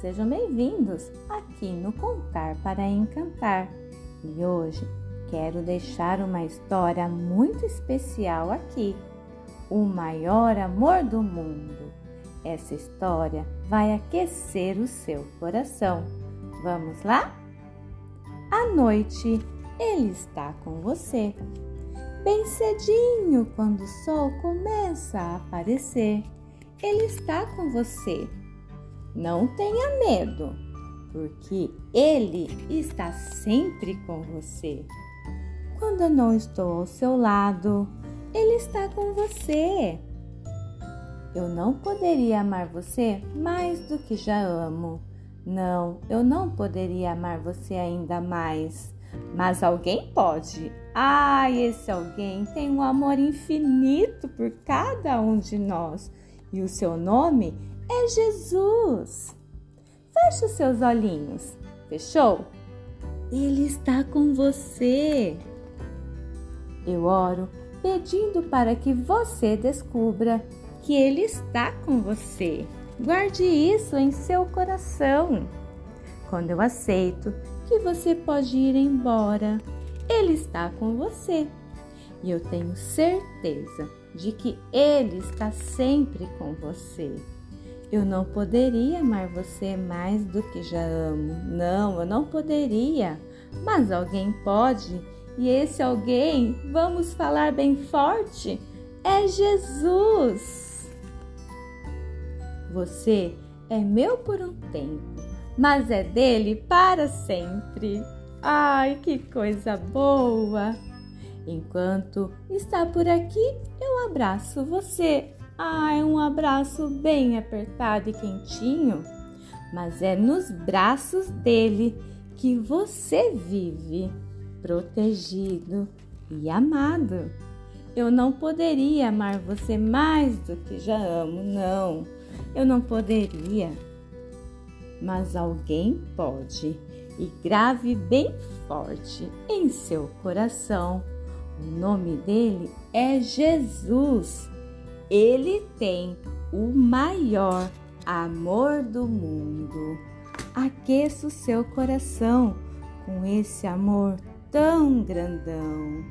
sejam bem-vindos aqui no Contar para Encantar. E hoje quero deixar uma história muito especial aqui: O maior amor do mundo. Essa história vai aquecer o seu coração. Vamos lá? À noite, ele está com você. Bem cedinho, quando o sol começa a aparecer, ele está com você não tenha medo, porque Ele está sempre com você. Quando eu não estou ao seu lado, Ele está com você. Eu não poderia amar você mais do que já amo. Não, eu não poderia amar você ainda mais. Mas alguém pode. Ah, esse alguém tem um amor infinito por cada um de nós. E o seu nome é Jesus. Feche os seus olhinhos. Fechou? Ele está com você. Eu oro pedindo para que você descubra que Ele está com você. Guarde isso em seu coração. Quando eu aceito que você pode ir embora, Ele está com você. E eu tenho certeza de que Ele está sempre com você. Eu não poderia amar você mais do que já amo. Não, eu não poderia. Mas alguém pode. E esse alguém, vamos falar bem forte, é Jesus. Você é meu por um tempo, mas é dele para sempre. Ai, que coisa boa! Enquanto está por aqui, eu abraço você Ai, um abraço bem apertado e quentinho, mas é nos braços dele que você vive, protegido e amado. Eu não poderia amar você mais do que já amo, não. Eu não poderia. Mas alguém pode e grave bem forte em seu coração. O nome dele é Jesus ele tem o maior amor do mundo. Aqueça o seu coração com esse amor tão grandão.